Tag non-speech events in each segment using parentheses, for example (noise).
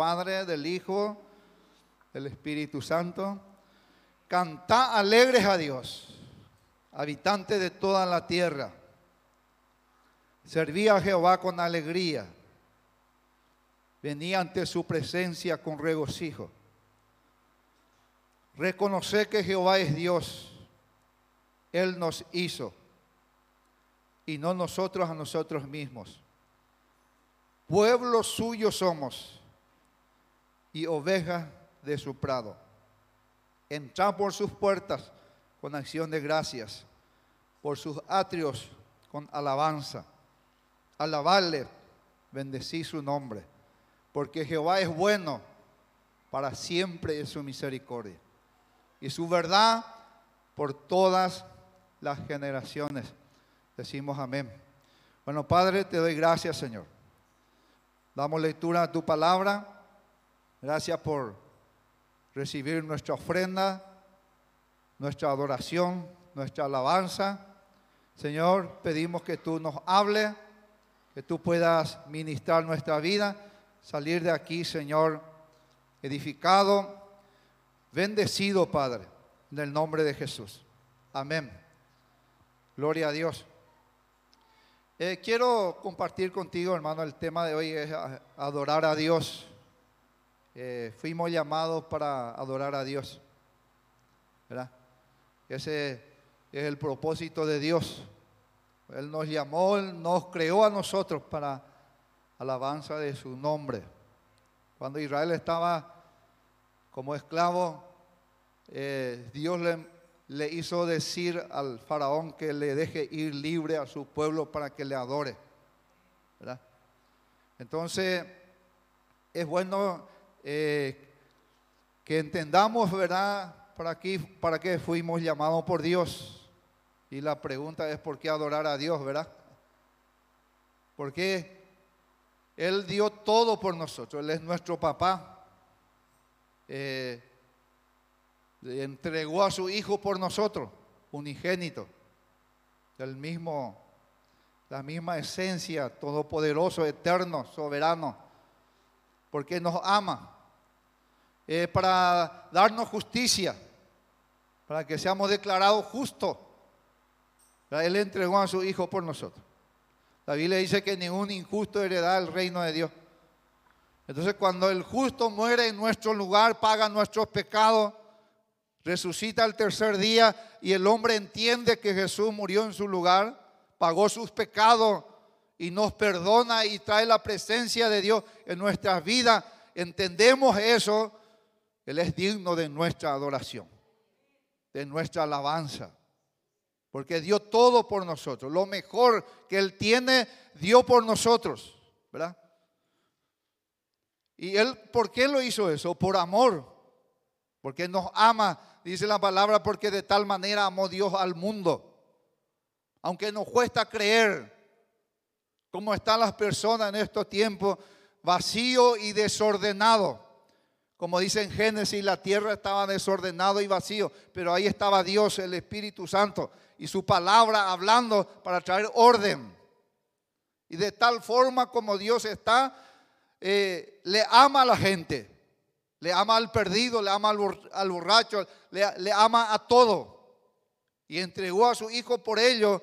Padre, del Hijo, del Espíritu Santo. Cantá alegres a Dios, habitantes de toda la tierra. Serví a Jehová con alegría. Venía ante su presencia con regocijo. Reconocer que Jehová es Dios. Él nos hizo y no nosotros a nosotros mismos. Pueblo suyo somos y ovejas de su prado. Entrad por sus puertas con acción de gracias, por sus atrios con alabanza. Alabarle, bendecí su nombre, porque Jehová es bueno, para siempre es su misericordia. Y su verdad por todas las generaciones. Decimos amén. Bueno, Padre, te doy gracias, Señor. Damos lectura a tu palabra. Gracias por recibir nuestra ofrenda, nuestra adoración, nuestra alabanza. Señor, pedimos que tú nos hables, que tú puedas ministrar nuestra vida, salir de aquí, Señor, edificado, bendecido, Padre, en el nombre de Jesús. Amén. Gloria a Dios. Eh, quiero compartir contigo, hermano, el tema de hoy es adorar a Dios. Eh, fuimos llamados para adorar a Dios. ¿verdad? Ese es el propósito de Dios. Él nos llamó, Él nos creó a nosotros para alabanza de su nombre. Cuando Israel estaba como esclavo, eh, Dios le le hizo decir al faraón que le deje ir libre a su pueblo para que le adore. ¿verdad? Entonces, es bueno eh, que entendamos, ¿verdad? Para, aquí, para qué fuimos llamados por Dios. Y la pregunta es, ¿por qué adorar a Dios, verdad? Porque Él dio todo por nosotros. Él es nuestro papá. Eh, entregó a su Hijo por nosotros, unigénito, del mismo, la misma esencia, todopoderoso, eterno, soberano, porque nos ama, para darnos justicia, para que seamos declarados justos. Él entregó a su Hijo por nosotros. La Biblia dice que ningún injusto heredará el reino de Dios. Entonces cuando el justo muere en nuestro lugar, paga nuestros pecados, resucita al tercer día y el hombre entiende que Jesús murió en su lugar, pagó sus pecados y nos perdona y trae la presencia de Dios en nuestras vidas, entendemos eso, Él es digno de nuestra adoración, de nuestra alabanza, porque dio todo por nosotros, lo mejor que Él tiene, dio por nosotros, ¿verdad? ¿Y Él por qué lo hizo eso? Por amor, porque nos ama dice la palabra, porque de tal manera amó Dios al mundo. Aunque nos cuesta creer cómo están las personas en estos tiempos, vacío y desordenado. Como dice en Génesis, la tierra estaba desordenado y vacío, pero ahí estaba Dios, el Espíritu Santo, y su palabra hablando para traer orden. Y de tal forma como Dios está, eh, le ama a la gente le ama al perdido, le ama al borracho, le, ama a todo. Y entregó a su hijo por ello,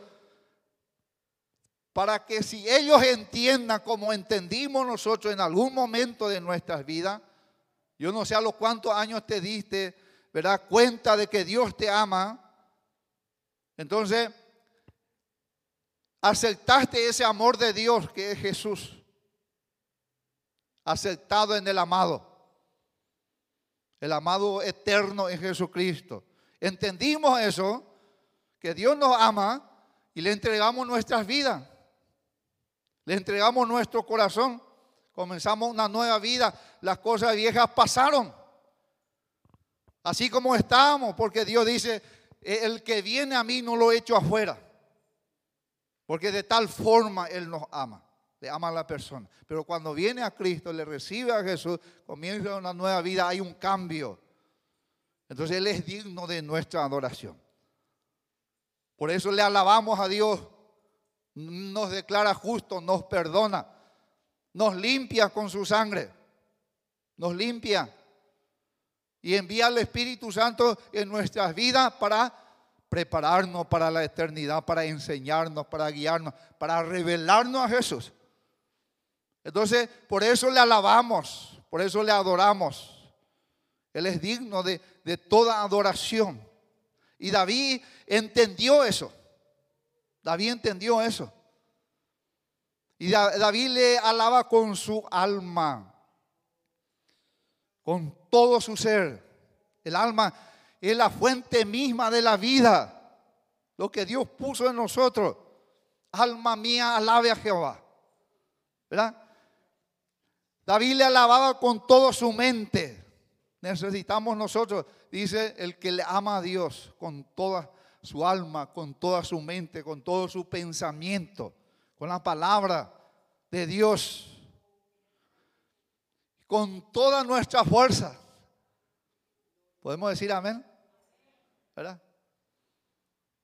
para que si ellos entiendan como entendimos nosotros en algún momento de nuestras vidas, yo no sé a los cuántos años te diste, ¿verdad? Cuenta de que Dios te ama. Entonces, aceptaste ese amor de Dios que es Jesús. Aceptado en el amado el amado eterno en Jesucristo. Entendimos eso, que Dios nos ama y le entregamos nuestras vidas. Le entregamos nuestro corazón. Comenzamos una nueva vida. Las cosas viejas pasaron. Así como estábamos, porque Dios dice, el que viene a mí no lo echo afuera. Porque de tal forma Él nos ama le ama a la persona. Pero cuando viene a Cristo, le recibe a Jesús, comienza una nueva vida, hay un cambio. Entonces Él es digno de nuestra adoración. Por eso le alabamos a Dios. Nos declara justo, nos perdona, nos limpia con su sangre. nos limpia y envía al Espíritu Santo en nuestras vidas para prepararnos para la eternidad, para enseñarnos, para guiarnos, para revelarnos a Jesús. Entonces, por eso le alabamos, por eso le adoramos. Él es digno de, de toda adoración. Y David entendió eso. David entendió eso. Y David le alaba con su alma, con todo su ser. El alma es la fuente misma de la vida, lo que Dios puso en nosotros. Alma mía, alabe a Jehová. ¿Verdad? David le alababa con toda su mente. Necesitamos nosotros, dice el que le ama a Dios con toda su alma, con toda su mente, con todo su pensamiento con la palabra de Dios, con toda nuestra fuerza. ¿Podemos decir amén?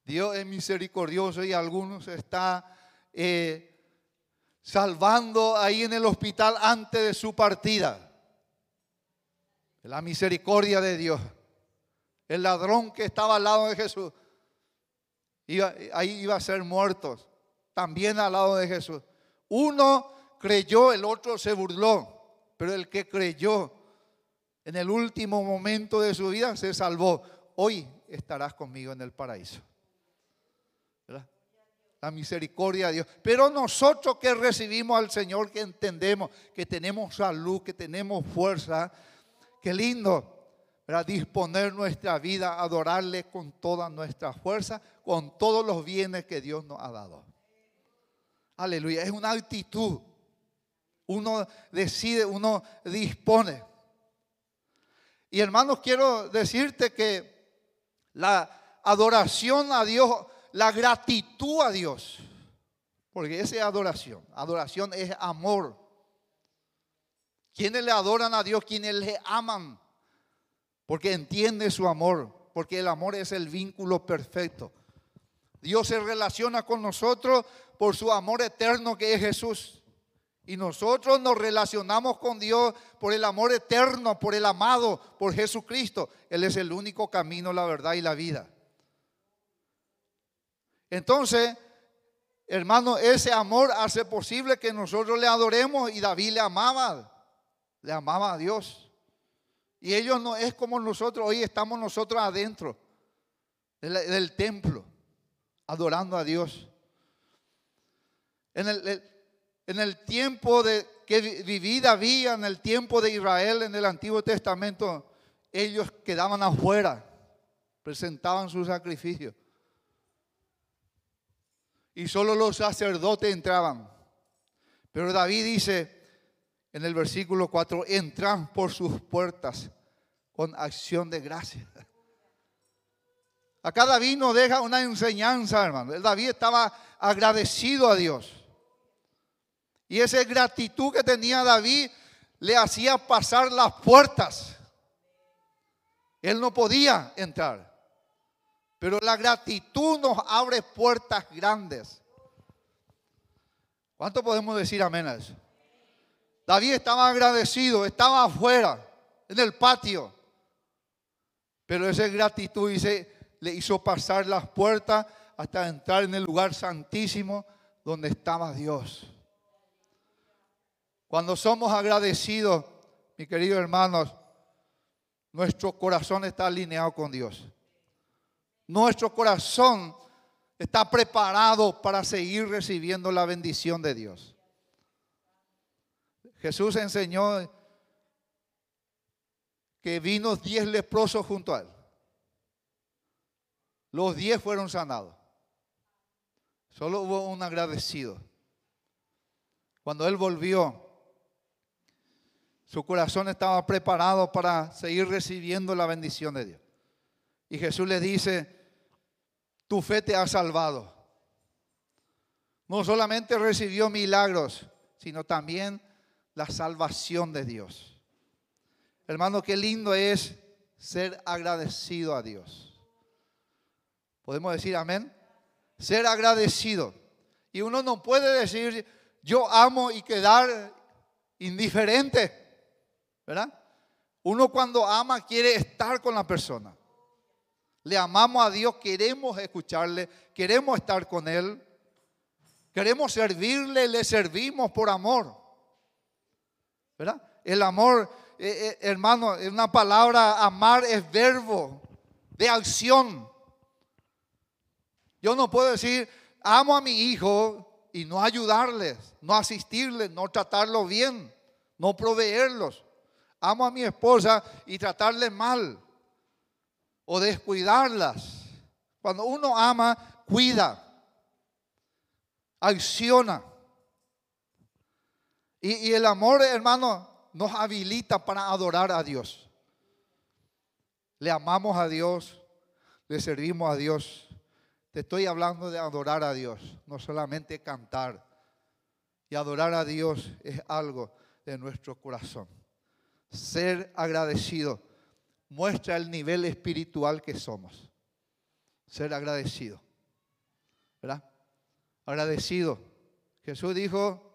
Dios es misericordioso y algunos está eh, salvando ahí en el hospital antes de su partida. La misericordia de Dios. El ladrón que estaba al lado de Jesús, ahí iba a ser muerto también al lado de Jesús. Uno creyó, el otro se burló, pero el que creyó en el último momento de su vida se salvó. Hoy estarás conmigo en el paraíso. La misericordia de Dios. Pero nosotros que recibimos al Señor, que entendemos que tenemos salud, que tenemos fuerza, qué lindo. Para disponer nuestra vida, adorarle con toda nuestra fuerza, con todos los bienes que Dios nos ha dado. Aleluya, es una actitud. Uno decide, uno dispone. Y hermanos, quiero decirte que la adoración a Dios, la gratitud a Dios, porque esa es adoración. Adoración es amor. Quienes le adoran a Dios, quienes le aman, porque entiende su amor, porque el amor es el vínculo perfecto. Dios se relaciona con nosotros por su amor eterno que es Jesús. Y nosotros nos relacionamos con Dios por el amor eterno, por el amado, por Jesucristo. Él es el único camino, la verdad y la vida. Entonces, hermano, ese amor hace posible que nosotros le adoremos y David le amaba, le amaba a Dios. Y ellos no es como nosotros, hoy estamos nosotros adentro del, templo, adorando a Dios. En el, en el tiempo de, que viví David, en el tiempo de Israel, en el Antiguo Testamento, ellos quedaban afuera, presentaban su sacrificio. Y solo los sacerdotes entraban. Pero David dice en el versículo 4, entran por sus puertas con acción de gracia. Acá David nos deja una enseñanza, hermano. David estaba agradecido a Dios. Y esa gratitud que tenía David le hacía pasar las puertas. Él no podía entrar. Pero la gratitud nos abre puertas grandes. ¿Cuánto podemos decir amén a eso? David estaba agradecido, estaba afuera, en el patio. Pero esa gratitud le hizo pasar las puertas hasta entrar en el lugar santísimo donde estaba Dios. Cuando somos agradecidos, mis queridos hermanos, nuestro corazón está alineado con Dios. Nuestro corazón está preparado para seguir recibiendo la bendición de Dios. Jesús enseñó que vino diez leprosos junto a él. Los diez fueron sanados. Solo hubo un agradecido. Cuando él volvió, su corazón estaba preparado para seguir recibiendo la bendición de Dios. Y Jesús le dice, tu fe te ha salvado. No solamente recibió milagros, sino también la salvación de Dios. Hermano, qué lindo es ser agradecido a Dios. ¿Podemos decir amén? Ser agradecido. Y uno no puede decir, yo amo y quedar indiferente. ¿verdad? Uno cuando ama quiere estar con la persona. Le amamos a Dios, queremos escucharle, queremos estar con Él, queremos servirle, le servimos por amor. El amor, eh, eh, hermano, es una palabra, amar es verbo de acción. Yo no puedo decir, amo a mi hijo y no ayudarles, no asistirles, no tratarlo bien, no proveerlos. Amo a mi esposa y tratarles mal o descuidarlas. Cuando uno ama, cuida, acciona. Y, el amor, hermano, nos habilita para adorar a Dios. Le amamos a Dios, le servimos a Dios. Te estoy hablando de adorar a Dios, no solamente cantar. Y adorar a Dios es algo de nuestro corazón. Ser agradecido muestra el nivel espiritual que somos. Ser agradecido. ¿Verdad? Agradecido. Jesús dijo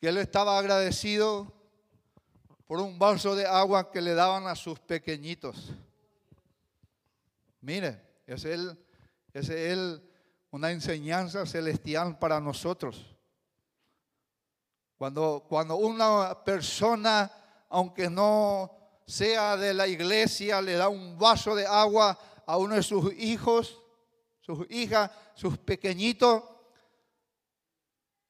que él estaba agradecido por un vaso de agua que le daban a sus pequeñitos. Mire, es él, es él una enseñanza celestial para nosotros. Cuando, cuando una persona, aunque no sea de la iglesia, le da un vaso de agua a uno de sus hijos, sus hijas, sus pequeñitos,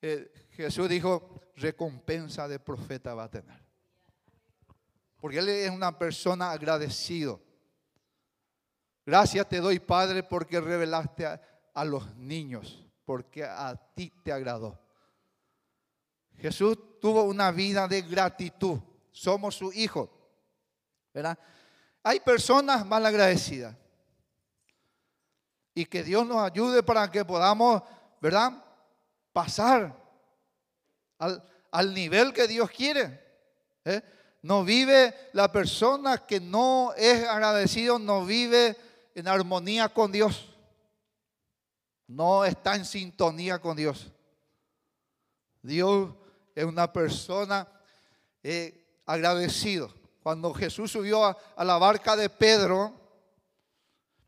eh, Jesús dijo, recompensa de profeta va a tener. Porque él es una persona agradecido. Gracias te doy, Padre, porque revelaste a, los niños, porque a ti te agradó. Jesús tuvo una vida de gratitud. Somos su hijo. ¿verdad? Hay personas mal agradecidas. Y que Dios nos ayude para que podamos, ¿verdad? Pasar al, nivel que Dios quiere. ¿eh? No vive la persona que no es agradecido, no vive en armonía con Dios. No está en sintonía con Dios. Dios es una persona eh, agradecido. Cuando Jesús subió a, la barca de Pedro,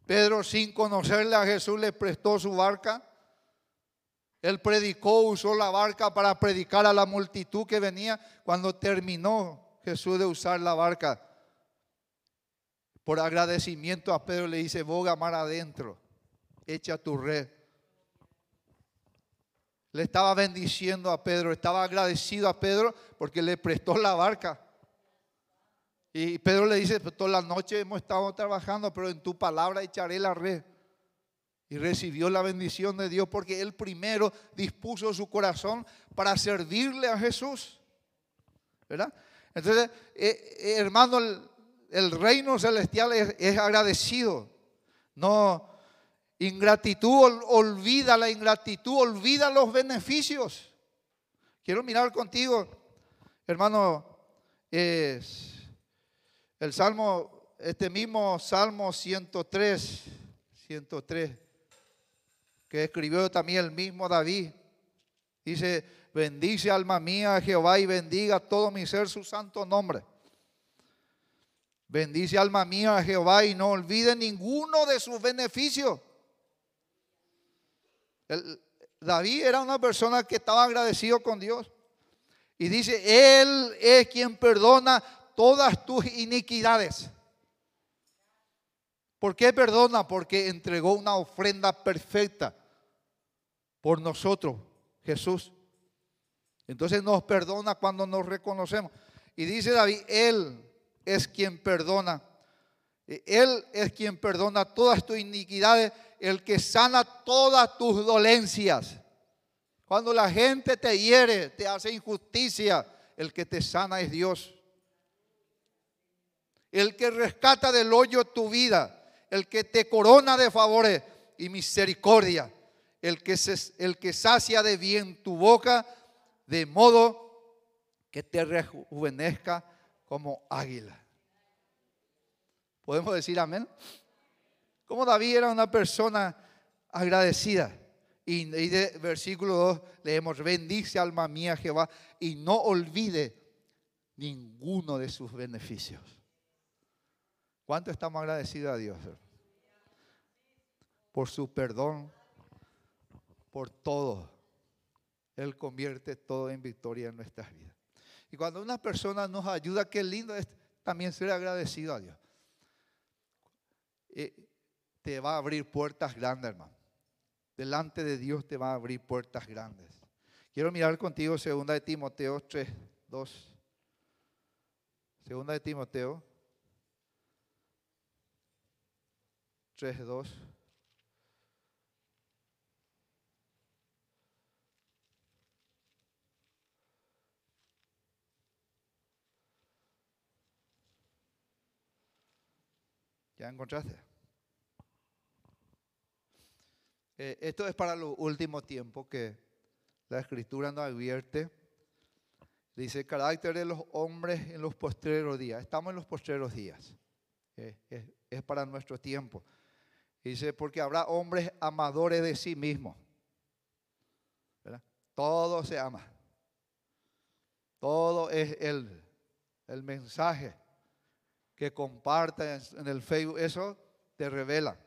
Pedro sin conocerle a Jesús le prestó su barca. Él predicó, usó la barca para predicar a la multitud que venía. Cuando terminó Jesús de usar la barca, por agradecimiento a Pedro le dice, boga mar adentro, echa tu red. Le estaba bendiciendo a Pedro, estaba agradecido a Pedro porque le prestó la barca. Y Pedro le dice, pues, toda la noche hemos estado trabajando, pero en tu palabra echaré la red. Y recibió la bendición de Dios porque él primero dispuso su corazón para servirle a Jesús. ¿Verdad? Entonces, eh, eh, hermano, el, reino celestial es, agradecido. No, ingratitud olvida la ingratitud, olvida los beneficios. Quiero mirar contigo, hermano, es el Salmo, este mismo Salmo 103, 103, que escribió también el mismo David, dice, bendice alma mía a Jehová y bendiga todo mi ser su santo nombre. Bendice alma mía a Jehová y no olvide ninguno de sus beneficios. David era una persona que estaba agradecido con Dios. Y dice, Él es quien perdona todas tus iniquidades. ¿Por qué perdona? Porque entregó una ofrenda perfecta por nosotros, Jesús. Entonces nos perdona cuando nos reconocemos. Y dice David, Él es quien perdona. Él es quien perdona todas tus iniquidades, el que sana todas tus dolencias. Cuando la gente te hiere, te hace injusticia, el que te sana es Dios el que rescata del hoyo tu vida, el que te corona de favores y misericordia, el que, el que sacia de bien tu boca, de modo que te rejuvenezca como águila. ¿Podemos decir amén? Como David era una persona agradecida. Y, de versículo 2 leemos, bendice alma mía Jehová y no olvide ninguno de sus beneficios. ¿Cuánto estamos agradecidos a Dios? Por su perdón, por todo. Él convierte todo en victoria en nuestras vidas. Y cuando una persona nos ayuda, qué lindo es también ser agradecido a Dios. Eh, te va a abrir puertas grandes, hermano. Delante de Dios te va a abrir puertas grandes. Quiero mirar contigo segunda de Timoteo 3, 2. Segunda de Timoteo 3, 2. ¿Ya encontraste? Eh, esto es para los últimos tiempos que la escritura nos advierte. Dice, carácter de los hombres en los postreros días. Estamos en los postreros días. Eh, es, para nuestro tiempo. Dice, porque habrá hombres amadores de sí mismos. Todo se ama. Todo es el, el mensaje que compartas en el Facebook, eso te revela.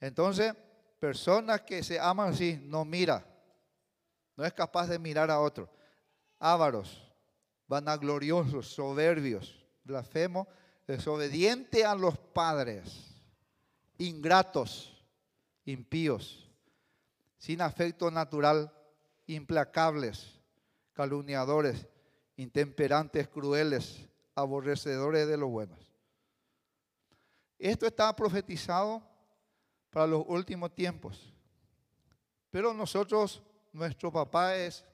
Entonces, personas que se aman así, no mira, no es capaz de mirar a otro. Ávaros, vanagloriosos, soberbios, blasfemos, desobediente a los padres, ingratos, impíos, sin afecto natural, implacables, calumniadores, intemperantes, crueles, aborrecedores de los buenos. Esto está profetizado para los últimos tiempos. Pero nosotros, nuestro papá es,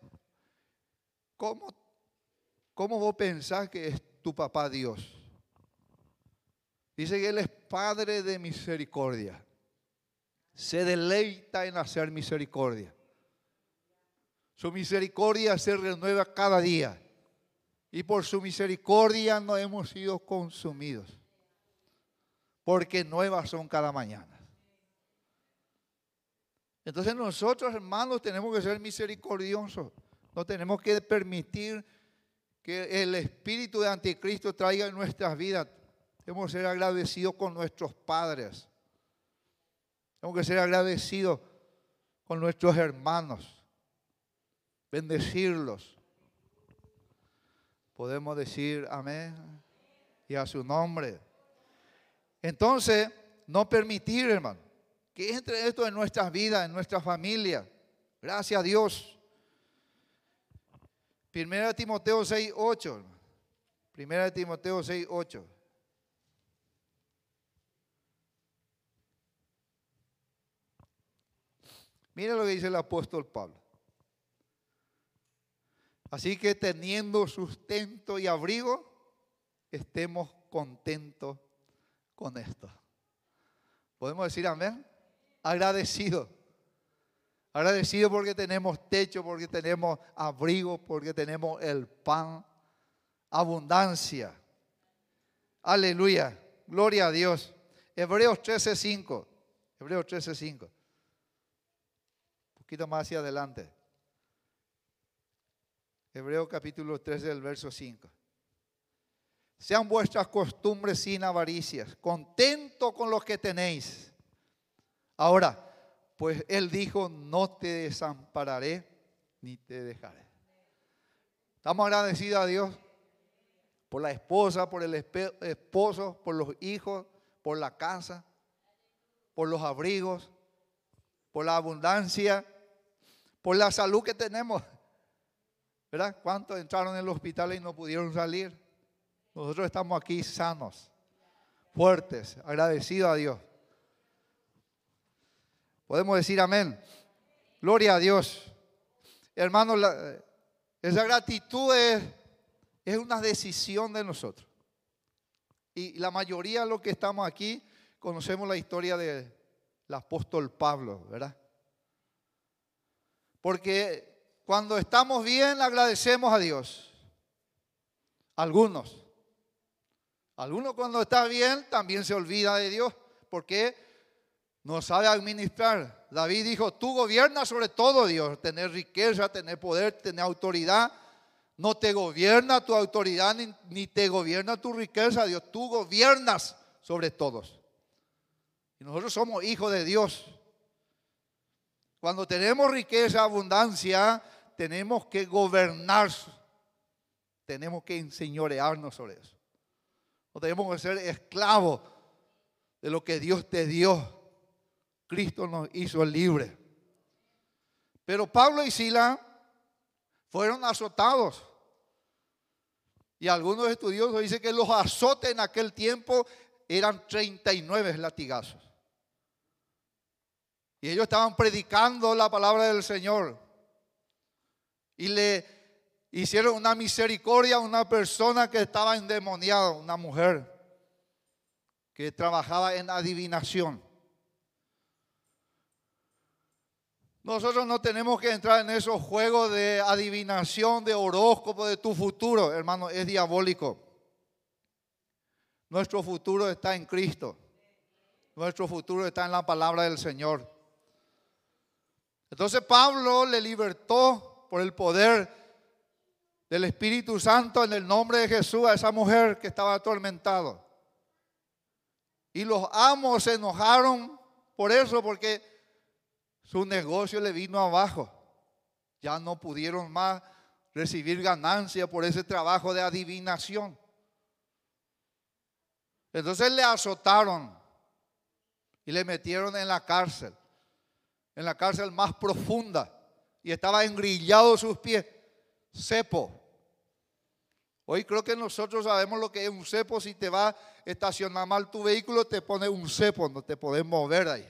¿cómo, cómo vos pensás que es tu papá Dios? Dice que Él es Padre de misericordia. Se deleita en hacer misericordia. Su misericordia se renueva cada día y por su misericordia no hemos sido consumidos, porque nuevas son cada mañana. Entonces nosotros, hermanos, tenemos que ser misericordiosos. No tenemos que permitir que el espíritu de anticristo traiga en nuestras vidas. Tenemos que ser agradecidos con nuestros padres. Tenemos que ser agradecidos con nuestros hermanos. Bendecirlos Podemos decir amén y a su nombre. Entonces, no permitir, hermano, que entre esto en nuestras vidas, en nuestra familia. Gracias a Dios. Primera Timoteo 6, 8. Primera Timoteo 6, 8. Mira lo que dice el apóstol Pablo. Así que teniendo sustento y abrigo, estemos contentos con esto. ¿Podemos decir amén? Agradecido. Agradecido porque tenemos techo, porque tenemos abrigo, porque tenemos el pan, abundancia. Aleluya. Gloria a Dios. Hebreos 13:5. Hebreos 13:5. Un poquito más hacia adelante. Hebreo capítulo 3 del verso 5. Sean vuestras costumbres sin avaricias, contento con lo que tenéis. Ahora, pues Él dijo, no te desampararé ni te dejaré. Estamos agradecidos a Dios por la esposa, por el esposo, por los hijos, por la casa, por los abrigos, por la abundancia, por la salud que tenemos. ¿Verdad? ¿Cuántos entraron en el hospital y no pudieron salir? Nosotros estamos aquí sanos, fuertes, agradecidos a Dios. Podemos decir amén. Gloria a Dios. Hermanos, esa gratitud es, es una decisión de nosotros. Y la mayoría de los que estamos aquí conocemos la historia del apóstol Pablo, ¿verdad? Porque cuando estamos bien, agradecemos a Dios. Algunos. Algunos cuando está bien también se olvida de Dios porque no sabe administrar. David dijo, tú gobiernas sobre todo Dios, tener riqueza, tener poder, tener autoridad. No te gobierna tu autoridad ni, ni te gobierna tu riqueza, Dios. Tú gobiernas sobre todos. Y nosotros somos hijos de Dios. Cuando tenemos riqueza, abundancia, tenemos que gobernar. Tenemos que enseñorearnos sobre eso. No tenemos que ser esclavos de lo que Dios te dio. Cristo nos hizo libre. Pero Pablo y Sila fueron azotados. Y algunos estudiosos dicen que los azotes en aquel tiempo eran 39 latigazos. Y ellos estaban predicando la palabra del Señor. Y le hicieron una misericordia a una persona que estaba endemoniada, una mujer que trabajaba en adivinación. Nosotros no tenemos que entrar en esos juegos de adivinación, de horóscopo, de tu futuro, hermano, es diabólico. Nuestro futuro está en Cristo. Nuestro futuro está en la palabra del Señor. Entonces Pablo le libertó por el poder del Espíritu Santo en el nombre de Jesús a esa mujer que estaba atormentada. Y los amos se enojaron por eso, porque su negocio le vino abajo. Ya no pudieron más recibir ganancia por ese trabajo de adivinación. Entonces le azotaron y le metieron en la cárcel en la cárcel más profunda y estaba engrillado sus pies. Cepo. Hoy creo que nosotros sabemos lo que es un cepo. Si te va a estacionar mal tu vehículo, te pone un cepo, no te podés mover ahí.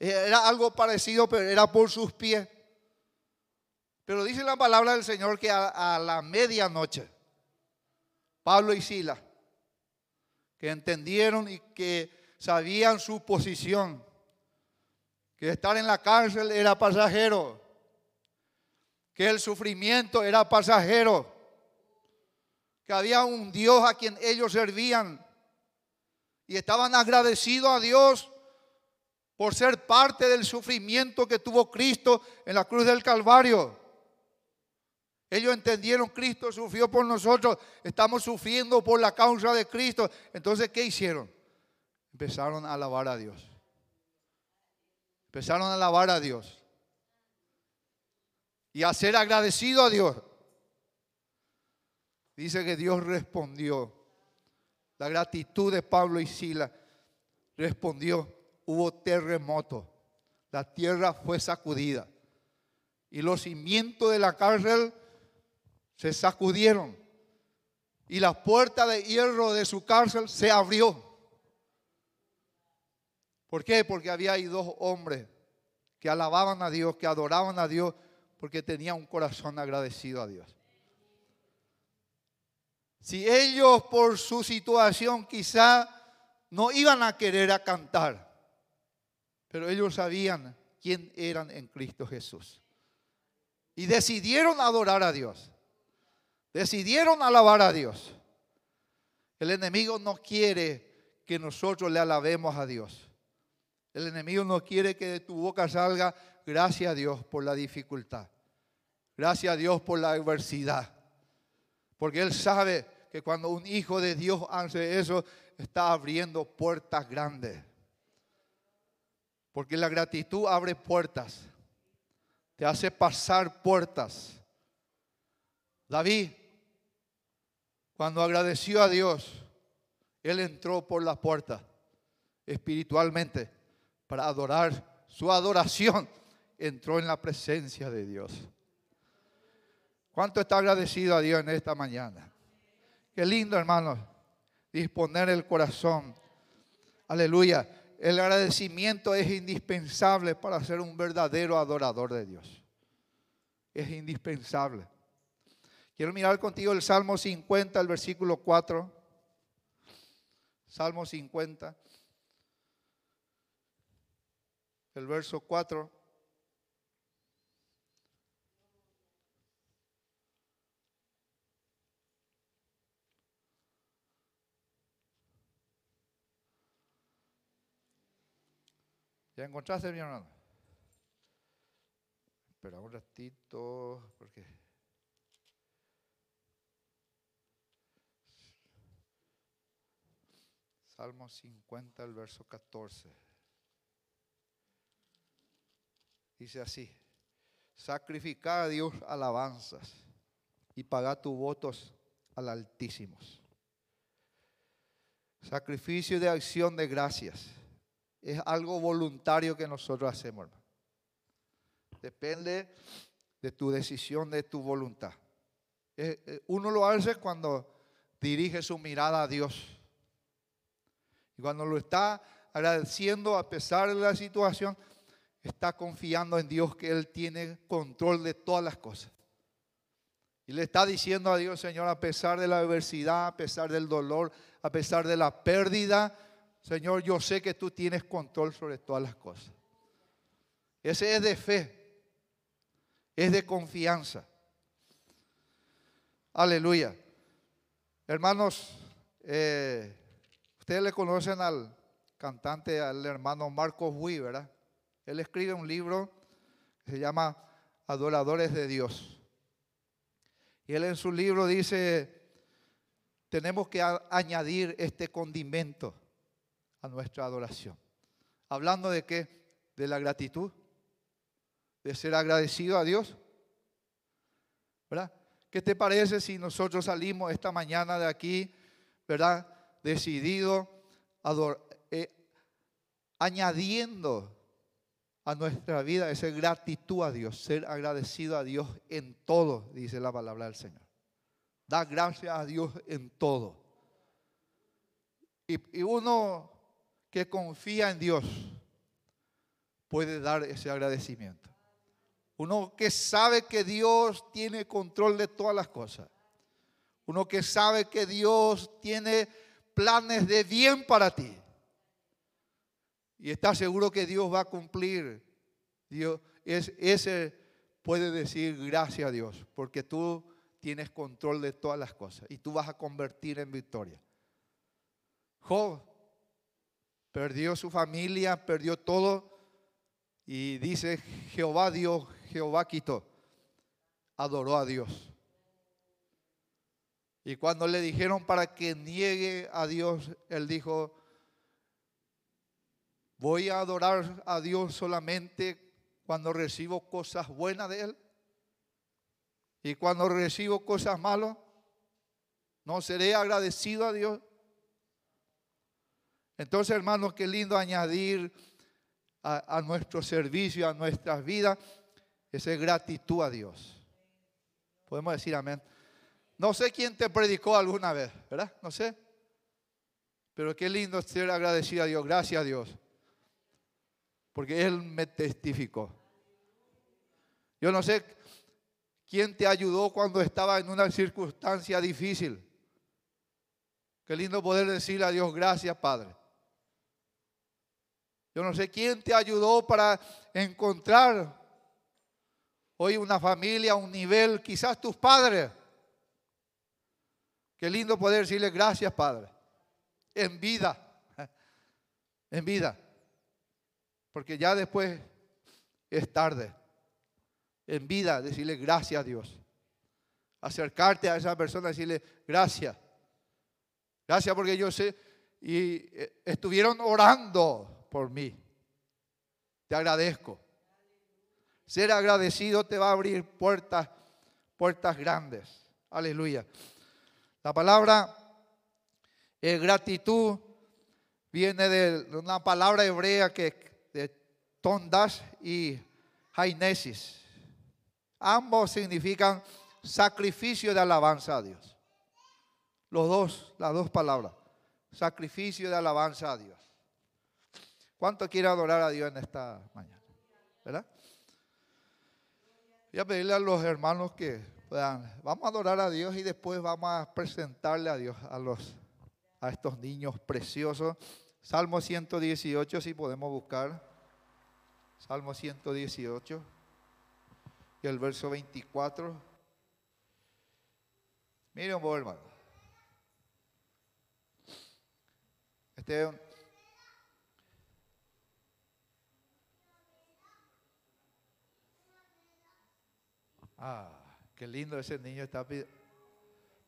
Era algo parecido, pero era por sus pies. Pero dice la palabra del Señor que a, a la medianoche, Pablo y Sila, que entendieron y que sabían su posición, que estar en la cárcel era pasajero, que el sufrimiento era pasajero, que había un Dios a quien ellos servían y estaban agradecidos a Dios por ser parte del sufrimiento que tuvo Cristo en la cruz del Calvario. Ellos entendieron, Cristo sufrió por nosotros, estamos sufriendo por la causa de Cristo. Entonces, ¿qué hicieron? Empezaron a alabar a Dios. Empezaron a alabar a Dios y a ser agradecido a Dios. Dice que Dios respondió. La gratitud de Pablo y Sila respondió. Hubo terremoto. La tierra fue sacudida. Y los cimientos de la cárcel se sacudieron. Y la puerta de hierro de su cárcel se abrió. ¿Por qué? Porque había ahí dos hombres que alababan a Dios, que adoraban a Dios, porque tenían un corazón agradecido a Dios. Si ellos por su situación quizá no iban a querer a cantar, pero ellos sabían quién eran en Cristo Jesús. Y decidieron adorar a Dios. Decidieron alabar a Dios. El enemigo no quiere que nosotros le alabemos a Dios. El enemigo no quiere que de tu boca salga, gracias a Dios por la dificultad. Gracias a Dios por la adversidad. Porque Él sabe que cuando un hijo de Dios hace eso, está abriendo puertas grandes. Porque la gratitud abre puertas. Te hace pasar puertas. David, cuando agradeció a Dios, él entró por las puertas espiritualmente para adorar, su adoración entró en la presencia de Dios. ¿Cuánto está agradecido a Dios en esta mañana? Qué lindo, hermanos, disponer el corazón. Aleluya. El agradecimiento es indispensable para ser un verdadero adorador de Dios. Es indispensable. Quiero mirar contigo el Salmo 50, el versículo 4. Salmo 50 el verso 4. ¿Ya encontraste, mi hermano? Espera un ratito, porque... Salmo 50, el verso 14. Dice así, sacrifica a Dios alabanzas y paga tus votos al Altísimo. Sacrificio de acción de gracias. Es algo voluntario que nosotros hacemos, hermano. Depende de tu decisión, de tu voluntad. Eh, eh, uno lo hace cuando dirige su mirada a Dios. Y cuando lo está agradeciendo a pesar de la situación, está confiando en Dios que Él tiene control de todas las cosas. Y le está diciendo a Dios, Señor, a pesar de la adversidad, a pesar del dolor, a pesar de la pérdida, Señor, yo sé que tú tienes control sobre todas las cosas. Ese es de fe, es de confianza. Aleluya. Hermanos, eh, ustedes le conocen al cantante, al hermano Marcos Huy, ¿verdad? Él escribe un libro que se llama Adoradores de Dios. Y él en su libro dice, tenemos que añadir este condimento a nuestra adoración. Hablando de qué? De la gratitud, de ser agradecido a Dios. ¿Verdad? ¿Qué te parece si nosotros salimos esta mañana de aquí, ¿verdad? Decidido, eh, añadiendo a nuestra vida esa gratitud a Dios, ser agradecido a Dios en todo, dice la palabra del Señor. Da gracias a Dios en todo. Y, y uno que confía en Dios puede dar ese agradecimiento. Uno que sabe que Dios tiene control de todas las cosas. Uno que sabe que Dios tiene planes de bien para ti y está seguro que Dios va a cumplir, Dios, es, ese puede decir gracias a Dios, porque tú tienes control de todas las cosas y tú vas a convertir en victoria. Job perdió su familia, perdió todo y dice, Jehová dio, Jehová quitó, adoró a Dios. Y cuando le dijeron para que niegue a Dios, él dijo, Voy a adorar a Dios solamente cuando recibo cosas buenas de Él. Y cuando recibo cosas malas, no seré agradecido a Dios. Entonces, hermanos, qué lindo añadir a, nuestro servicio, a nuestras vidas, esa gratitud a Dios. Podemos decir amén. No sé quién te predicó alguna vez, ¿verdad? No sé. Pero qué lindo ser agradecido a Dios. Gracias a Dios porque Él me testificó. Yo no sé quién te ayudó cuando estaba en una circunstancia difícil. Qué lindo poder decirle a Dios gracias, Padre. Yo no sé quién te ayudó para encontrar hoy una familia, un nivel, quizás tus padres. Qué lindo poder decirle gracias, Padre. En vida. (laughs) En vida. Porque ya después es tarde. En vida, decirle gracias a Dios. Acercarte a esa persona decirle gracias. Gracias porque yo sé. Y eh, estuvieron orando por mí. Te agradezco. Ser agradecido te va a abrir puertas, puertas grandes. Aleluya. La palabra eh, gratitud viene de una palabra hebrea que Tondas y Jainesis. Ambos significan sacrificio de alabanza a Dios. Los dos, las dos palabras. Sacrificio de alabanza a Dios. ¿Cuánto quiere adorar a Dios en esta mañana? ¿Verdad? Voy a pedirle a los hermanos que puedan, vamos a adorar a Dios y después vamos a presentarle a Dios a los a estos niños preciosos. Salmo 118 si podemos buscar. Salmo 118 y el verso 24. Miren poco, hermano. Este Ah, qué lindo ese niño está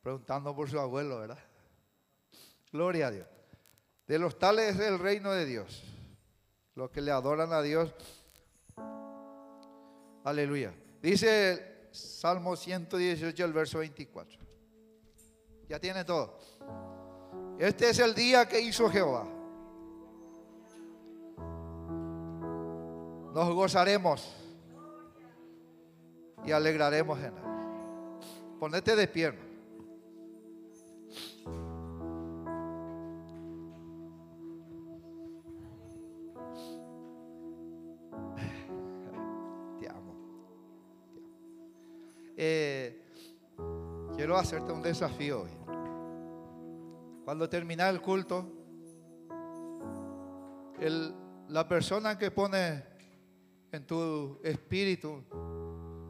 preguntando por su abuelo, ¿verdad? Gloria a Dios. De los tales es el reino de Dios. Los que le adoran a Dios. Aleluya. Dice Salmo 118, el verso 24. Ya tiene todo. Este es el día que hizo Jehová. Nos gozaremos y alegraremos en él. Ponete de pie. Eh, quiero hacerte un desafío hoy. Cuando termina el culto, la persona que pone en tu espíritu,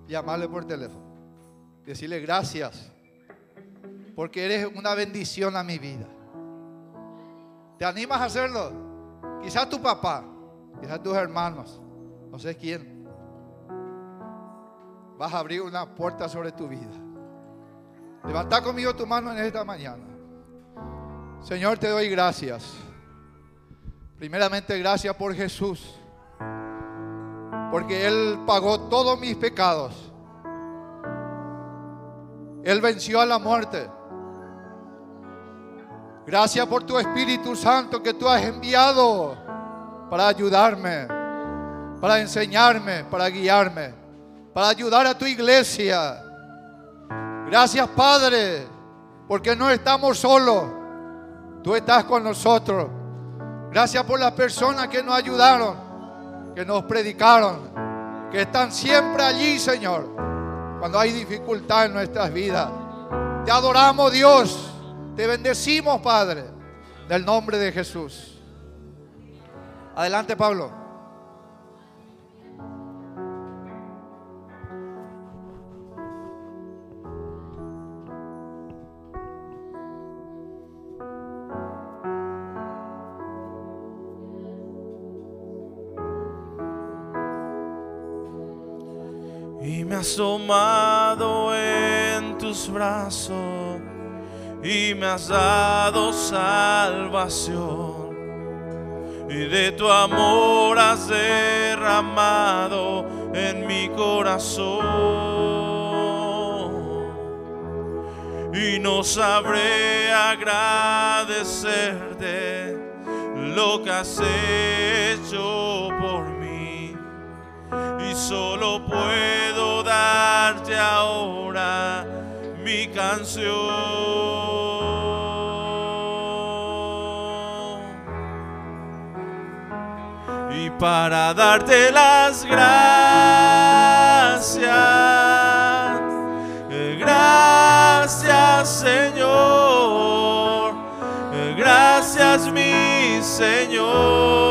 llamarle por teléfono. Decirle gracias, porque eres una bendición a mi vida. ¿Te animas a hacerlo? Quizás tu papá, quizás tus hermanos, no sé quién. Vas a abrir una puerta sobre tu vida. Levanta conmigo tu mano en esta mañana. Señor, te doy gracias. Primeramente, gracias por Jesús. Porque Él pagó todos mis pecados. Él venció a la muerte. Gracias por tu Espíritu Santo que tú has enviado para ayudarme, para enseñarme, para guiarme, para ayudar a tu iglesia. Gracias Padre, porque no estamos solos. Tú estás con nosotros. Gracias por las personas que nos ayudaron, que nos predicaron, que están siempre allí, Señor, cuando hay dificultad en nuestras vidas. Te adoramos, Dios. Te bendecimos, Padre, del nombre de Jesús. Adelante, Pablo. Has tomado en tus brazos y me has dado salvación. Y de tu amor has derramado en mi corazón. Y no sabré agradecerte lo que has hecho por mí. Solo puedo darte ahora mi canción. Y para darte las gracias, gracias Señor, gracias mi Señor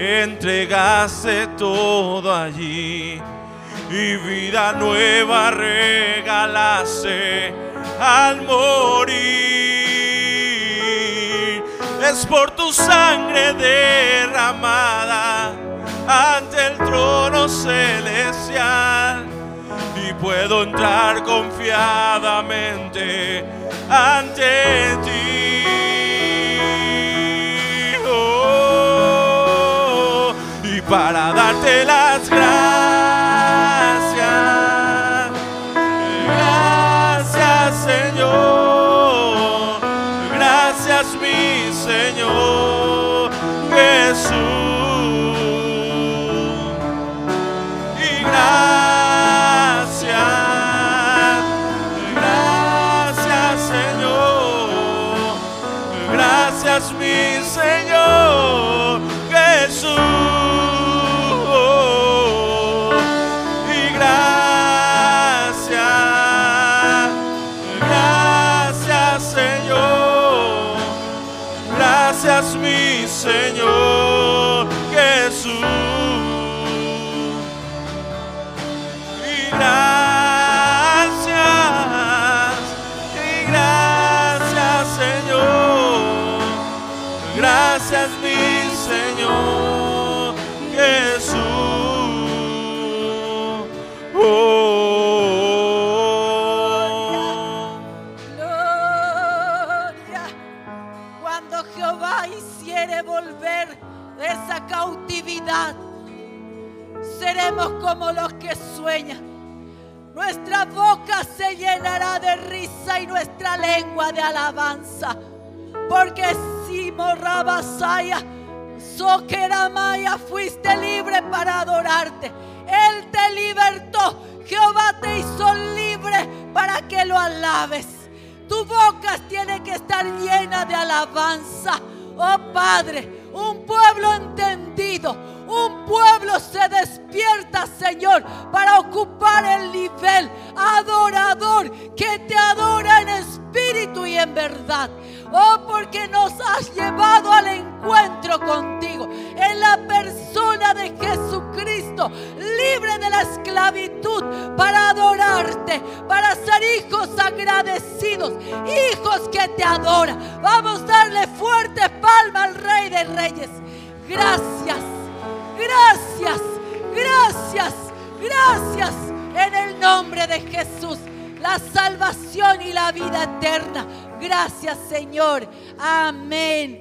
entregaste todo allí y vida nueva regalaste al morir. Es por tu sangre derramada ante el trono celestial y puedo entrar confiadamente ante ti. Para darte las gracias. Como los que sueñan. Nuestra boca se llenará de risa y nuestra lengua de alabanza. Porque si morrabasaya, soqueramaya, fuiste libre para adorarte. Él te libertó. Jehová te hizo libre para que lo alabes. Tu boca tiene que estar llena de alabanza. Oh Padre, un pueblo entendido, un pueblo se despierta, Señor, para ocupar el nivel adorador que te adora en espíritu y en verdad. Oh, porque nos has llevado al encuentro contigo en la persona de Jesucristo, libre de la esclavitud, para adorarte, para ser hijos agradecidos, hijos que te adoran. Vamos a darle fuerte palma al Rey de Reyes. Gracias, gracias, gracias, gracias en el nombre de Jesús. La salvación y la vida eterna. Gracias Señor. Amén.